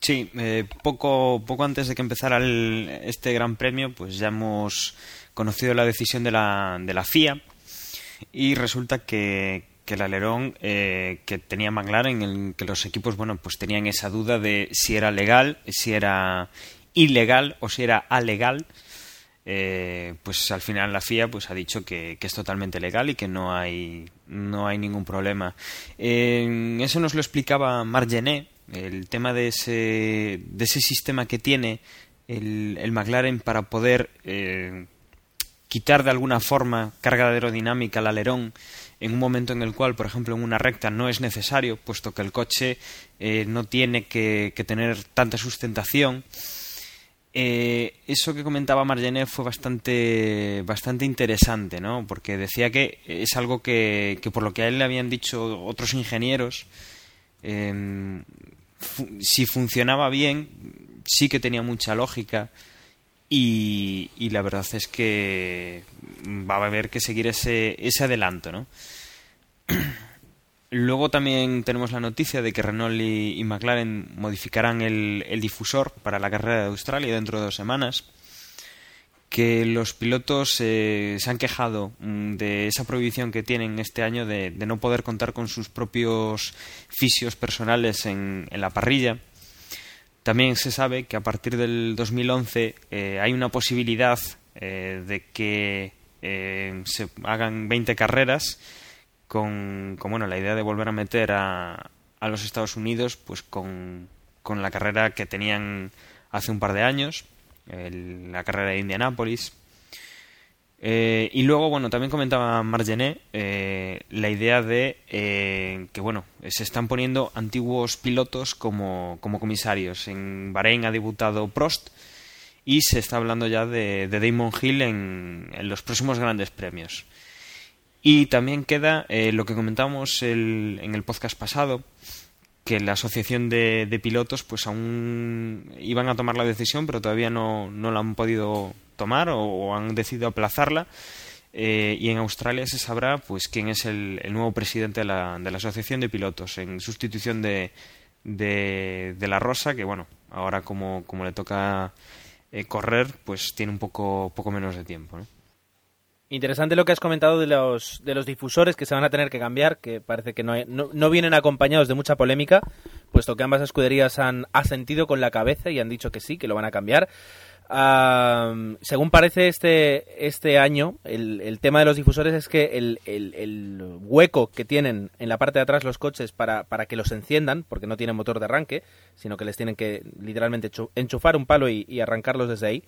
Sí, eh, poco, poco antes de que empezara el- este Gran Premio, pues ya hemos conocido la decisión de la, de la FIA y resulta que, que el alerón eh, que tenía McLaren, en que los equipos, bueno, pues tenían esa duda de si era legal, si era ilegal o si era alegal. Eh, pues al final la FIA pues ha dicho que, que es totalmente legal y que no hay no hay ningún problema. Eso nos lo explicaba Margené, el tema de ese de ese sistema que tiene el, el McLaren para poder eh, quitar de alguna forma carga aerodinámica al alerón en un momento en el cual, por ejemplo, en una recta no es necesario, puesto que el coche eh, no tiene que, que tener tanta sustentación. Eh, eso que comentaba Margenet fue bastante, bastante interesante, ¿no? Porque decía que es algo que, que por lo que a él le habían dicho otros ingenieros, fu- si funcionaba bien, sí que tenía mucha lógica y, y la verdad es que va a haber que seguir ese, ese adelanto, ¿no? Luego también tenemos la noticia de que Renault y, McLaren modificarán el, difusor para la carrera de Australia dentro de dos semanas. Que los pilotos eh, se han quejado mm, de esa prohibición que tienen este año de, no poder contar con sus propios fisios personales en, la parrilla. También se sabe que a partir del 2011 eh, hay una posibilidad eh, de que se hagan 20 carreras con, con, bueno, la idea de volver a meter a, a los Estados Unidos pues con, con la carrera que tenían hace un par de años, la carrera de Indianápolis. Eh, y luego, bueno, también comentaba Margené eh, la idea de eh, que, bueno, se están poniendo antiguos pilotos como, como comisarios. En Bahrein ha debutado Prost y se está hablando ya de, de Damon Hill en, en los próximos grandes premios. Y también queda eh, lo que comentamos el- en el podcast pasado, que la asociación de, pilotos pues aún iban a tomar la decisión, pero todavía no, no la han podido tomar o, han decidido aplazarla. Eh, y en Australia se sabrá pues quién es el, nuevo presidente de la, de la asociación de pilotos en sustitución de, de, la Rosa, que bueno, ahora como, como le toca eh, correr, pues tiene un poco, poco menos de tiempo. Interesante lo que has comentado de los, de los difusores que se van a tener que cambiar, que parece que no, hay- no, no vienen acompañados de mucha polémica, puesto que ambas escuderías han asentido con la cabeza y han dicho que sí, que lo van a cambiar. Am, según parece este, este año, el, el tema de los difusores es que el, el- hueco que tienen en la parte de atrás los coches para, para que los enciendan, porque no tienen motor de arranque, sino que les tienen que literalmente chu- enchufar un palo y arrancarlos desde ahí,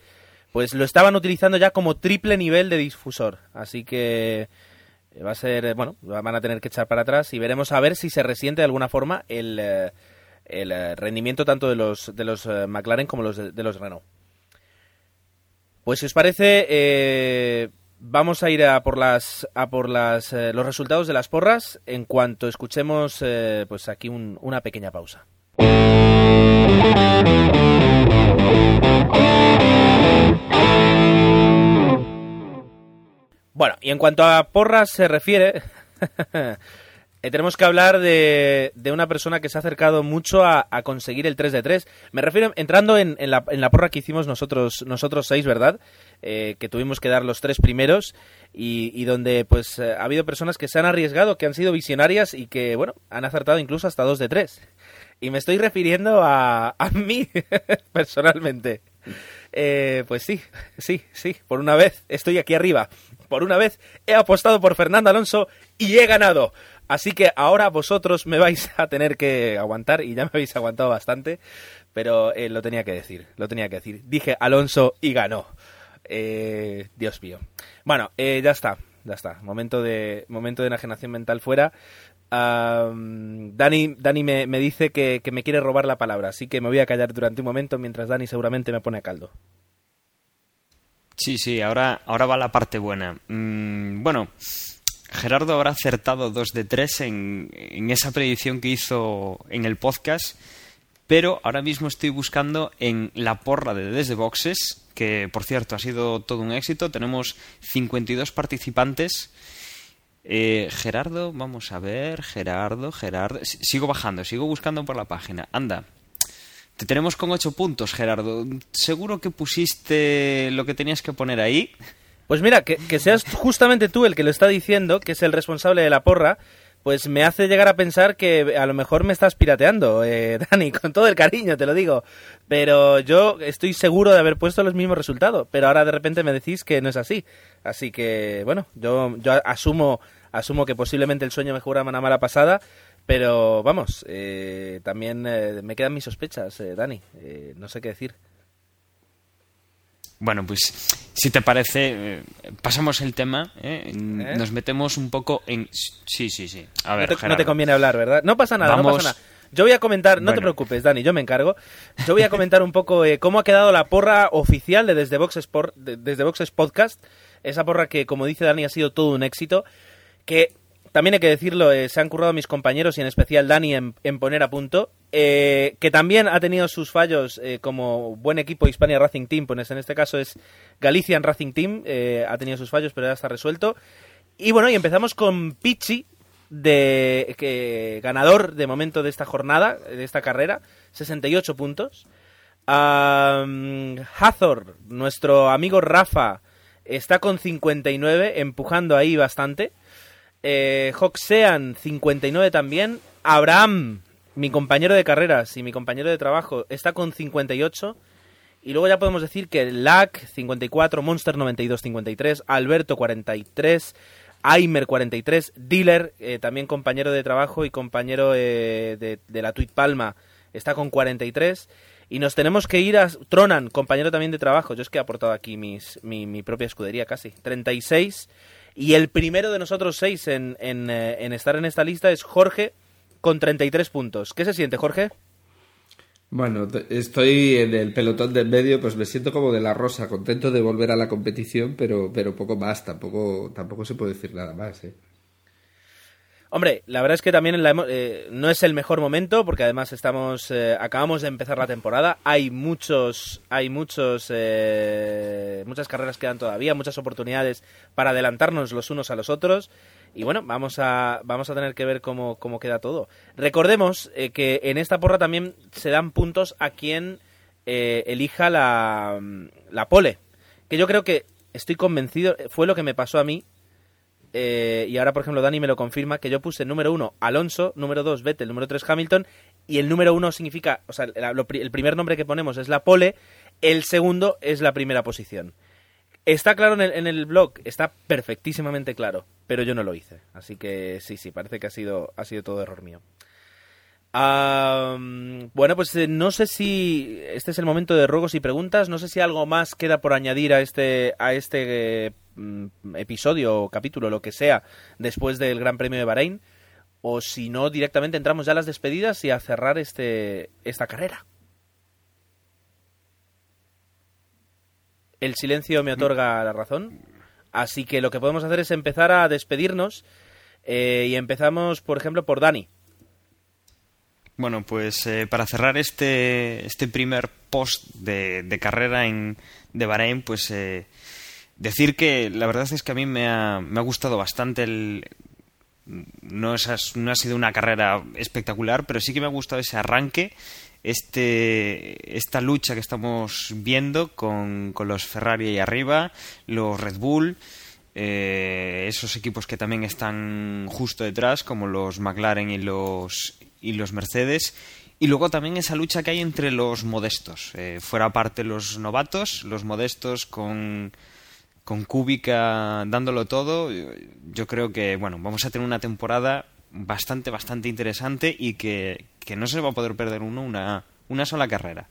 pues lo estaban utilizando ya como triple nivel de difusor. Así que eh, va a ser, bueno, van a tener que echar para atrás y veremos a ver si se resiente de alguna forma el, eh, el eh, rendimiento tanto de los, de los McLaren como los de, los Renault. Pues si os parece, vamos a ir a por las a por las los resultados de las porras en cuanto escuchemos pues aquí un- una pequeña pausa. Bueno, y en cuanto a porras se refiere, <laughs> eh, tenemos que hablar de, de una persona que se ha acercado mucho a, a conseguir el 3 de 3. Me refiero entrando en, en la, en la porra que hicimos nosotros, nosotros seis, ¿verdad? Eh, que tuvimos que dar los tres primeros y, y donde pues eh, ha habido personas que se han arriesgado, que han sido visionarias y que, bueno, han acertado incluso hasta 2 de 3. Y me estoy refiriendo a, a mí, <laughs> personalmente. Eh, pues sí, sí, sí, por una vez estoy aquí arriba. Por una vez he apostado por Fernando Alonso y he ganado. Así que ahora vosotros me vais <laughs> a tener que aguantar y ya me habéis aguantado bastante, pero eh, lo tenía que decir, lo tenía que decir. Dije Alonso y ganó. Eh, Dios mío. Bueno, eh, ya está, ya está. Momento de, momento de enajenación mental fuera. Dani, Dani me, me dice que, que me quiere robar la palabra, así que me voy a callar durante un momento mientras Dani seguramente me pone a caldo. Sí, sí, ahora, ahora va la parte buena. Mm, bueno, Gerardo habrá acertado 2 de 3 en, en esa predicción que hizo en el podcast, pero ahora mismo estoy buscando en la porra de Desde Boxes, que por cierto ha sido todo un éxito. Tenemos 52 participantes. Eh, Gerardo, vamos a ver, Gerardo, Gerardo. Sigo bajando, sigo buscando por la página. Anda, te tenemos con 8 puntos, Gerardo. Seguro que pusiste lo que tenías que poner ahí. Pues mira, que, que seas justamente tú el que lo está diciendo, que es el responsable de la porra, pues me hace llegar a pensar que a lo mejor me estás pirateando, eh, <laughs> Dani, con todo el cariño, te lo digo. Pero yo estoy seguro de haber puesto los mismos resultados, pero ahora de repente me decís que no es así. Así que, bueno, yo, yo asumo, asumo que posiblemente el sueño me jugara una mala pasada, pero vamos, eh, también eh, me quedan mis sospechas, eh, Dani. Eh, no sé qué decir. Bueno, pues si te parece, eh, pasamos el tema. ¿eh? ¿Eh? Nos metemos un poco en. Sí, sí, sí. A ver, no, te, no Gerardo. te conviene hablar, ¿verdad? No pasa nada, no pasa nada. Yo voy a comentar, no te preocupes, Dani, yo me encargo. Yo voy a comentar un poco eh, cómo ha quedado la porra oficial de Desde Boxes, Sport, de- Desde Boxes Podcast. Esa porra que, como dice Dani, ha sido todo un éxito. Que también hay que decirlo, eh, se han currado mis compañeros y en especial Dani en, en poner a punto. Eh, que también ha tenido sus fallos eh, como buen equipo Hispania Racing Team, pues en este caso es Galician Racing Team. eh, ha tenido sus fallos, pero ya está resuelto. Y bueno, y empezamos con Pichi, de ganador de momento de esta jornada, de esta carrera, 68 puntos. Am, Hazor, nuestro amigo Rafa, está con 59, empujando ahí bastante. Eh, Hoxean, 59 también. Abraham, mi compañero de carreras y mi compañero de trabajo, está con 58. Y luego ya podemos decir que LAC 54, Monster 92, 53, Alberto 43, Aimer 43, Dealer, eh, también compañero de trabajo y compañero eh, de, de la Tweet Palma, está con 43. Y nos tenemos que ir a Tronan, compañero también de trabajo. Yo es que he aportado aquí mis, mi, mi propia escudería casi. 36. Y el primero de nosotros seis en, en, eh, en estar en esta lista es Jorge con 33 puntos. ¿Qué se siente, Jorge? Bueno, estoy en el pelotón del medio, pues me siento como de la rosa, contento de volver a la competición, pero, pero poco más, tampoco, tampoco se puede decir nada más, ¿eh? Hombre, la verdad es que también la hemo- eh, no es el mejor momento porque además estamos eh, acabamos de empezar la temporada. Hay muchos hay muchos eh, muchas carreras quedan todavía, muchas oportunidades para adelantarnos los unos a los otros. Y bueno, vamos a vamos a tener que ver cómo, cómo queda todo. Recordemos eh, que en esta porra también se dan puntos a quien eh, elija la, la pole. Que yo creo que estoy convencido, fue lo que me pasó a mí eh, y ahora, por ejemplo, Dani me lo confirma, que yo puse número uno Alonso, número dos Vettel, número tres Hamilton, y el número uno significa, o sea, el primer nombre que ponemos es la pole, el segundo es la primera posición. Está claro en el, en el blog, está perfectísimamente claro, pero yo no lo hice. Así que sí, sí, parece que ha sido, ha sido todo error mío. Ah, bueno, pues eh, no sé si este es el momento de ruegos y preguntas. No sé si algo más queda por añadir a este a este mm, episodio o capítulo, lo que sea, después del Gran Premio de Bahrein, o si no directamente entramos ya a las despedidas y a cerrar este esta carrera. El silencio me otorga la razón, así que lo que podemos hacer es empezar a despedirnos eh, y empezamos, por ejemplo, por Dani. Bueno, pues eh, para cerrar este, este primer post de, de carrera en, de Bahrein, pues eh, decir que la verdad es que a mí me ha, me ha gustado bastante el... No, es, no ha sido una carrera espectacular, pero sí que me ha gustado ese arranque, este, esta lucha que estamos viendo con, con los Ferrari ahí arriba, los Red Bull, eh, esos equipos que también están justo detrás, como los McLaren y los, y los Mercedes. Y luego también esa lucha que hay entre los modestos. Eh, fuera parte los novatos, los modestos con, con Kubica dándolo todo. Yo creo que, bueno, vamos a tener una temporada bastante, bastante interesante y que, que no se va a poder perder uno una, una sola carrera.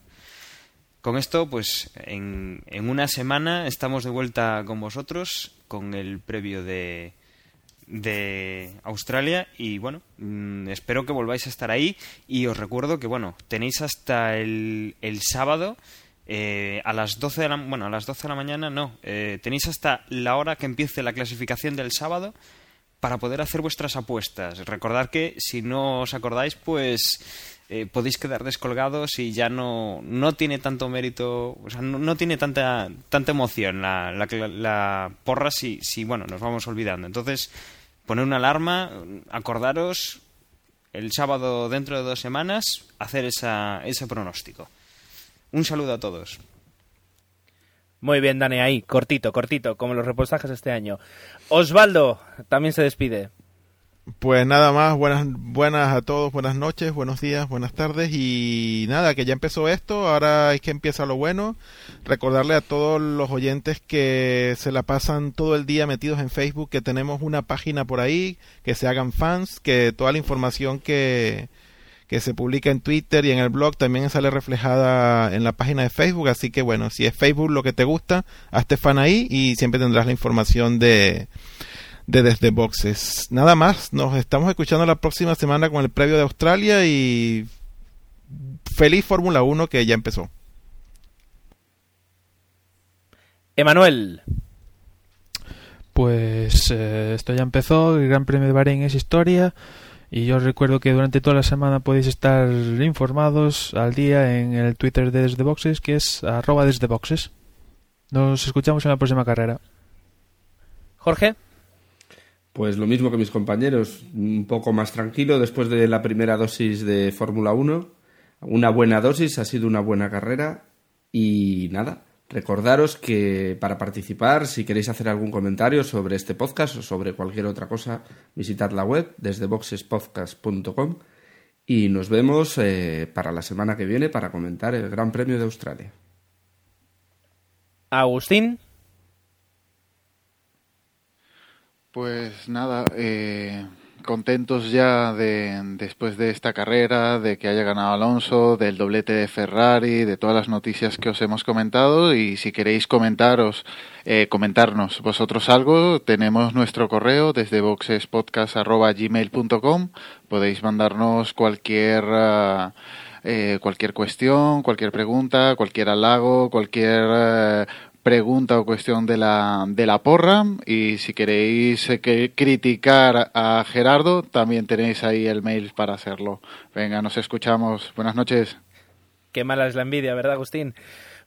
Con esto, pues en, en una semana estamos de vuelta con vosotros con el previo de, de Australia y bueno, mm, espero que volváis a estar ahí y os recuerdo que bueno, tenéis hasta el, el sábado eh, a las 12 de la, bueno, a las 12 de la mañana no, eh, tenéis hasta la hora que empiece la clasificación del sábado para poder hacer vuestras apuestas. Recordad que si no os acordáis, pues eh, podéis quedar descolgados y ya no, no tiene tanto mérito, o sea, no, tiene tanta, tanta emoción la, la, la porra si, si, bueno, nos vamos olvidando. Entonces, poner una alarma, acordaros el sábado dentro de dos semanas, hacer esa, ese pronóstico. Un saludo a todos. Muy bien, Dani, ahí, cortito, cortito, como los repostajes este año. Osvaldo también se despide. Pues nada más, buenas, buenas a todos, buenas noches, buenos días, buenas tardes y nada, que ya empezó esto, ahora es que empieza lo bueno. Recordarle a todos los oyentes que se la pasan todo el día metidos en Facebook, que tenemos una página por ahí, que se hagan fans, que toda la información que, que se publica en Twitter y en el blog también sale reflejada en la página de Facebook, así que bueno, si es Facebook lo que te gusta, hazte fan ahí y siempre tendrás la información de de Desde Boxes. Nada más, nos estamos escuchando la próxima semana con el previo de Australia y feliz Fórmula 1 que ya empezó. Emanuel. Pues eh, esto ya empezó, el Gran Premio de Bahrein es historia y yo os recuerdo que durante toda la semana podéis estar informados al día en el Twitter de Desde Boxes que es arroba desde boxes. Nos escuchamos en la próxima carrera. Jorge. Pues lo mismo que mis compañeros, un poco más tranquilo después de la primera dosis de Fórmula 1. Una buena dosis, ha sido una buena carrera y nada, recordaros que para participar, si queréis hacer algún comentario sobre este podcast o sobre cualquier otra cosa, visitad la web desde boxespodcast.com y nos vemos eh, para la semana que viene para comentar el Gran Premio de Australia. Agustín. Pues nada, eh, contentos ya de después de esta carrera, de que haya ganado Alonso, del doblete de Ferrari, de todas las noticias que os hemos comentado. Y si queréis comentaros, eh, comentarnos vosotros algo, tenemos nuestro correo desde boxespodcast@gmail.com, podéis mandarnos cualquier eh, cualquier cuestión, cualquier pregunta, cualquier halago, cualquier uh, pregunta o cuestión de la, de la porra y si queréis eh, que criticar a Gerardo también tenéis ahí el mail para hacerlo. Venga, nos escuchamos. Buenas noches. Qué mala es la envidia, ¿verdad, Agustín?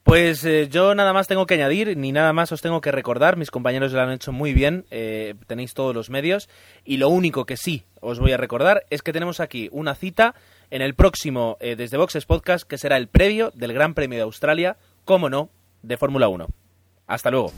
Pues eh, yo nada más tengo que añadir, ni nada más os tengo que recordar, mis compañeros lo han hecho muy bien, eh, tenéis todos los medios, y lo único que sí os voy a recordar es que tenemos aquí una cita en el próximo Desde Boxes Podcast, que será el previo del Gran Premio de Australia, como no, de Fórmula 1. Hasta luego.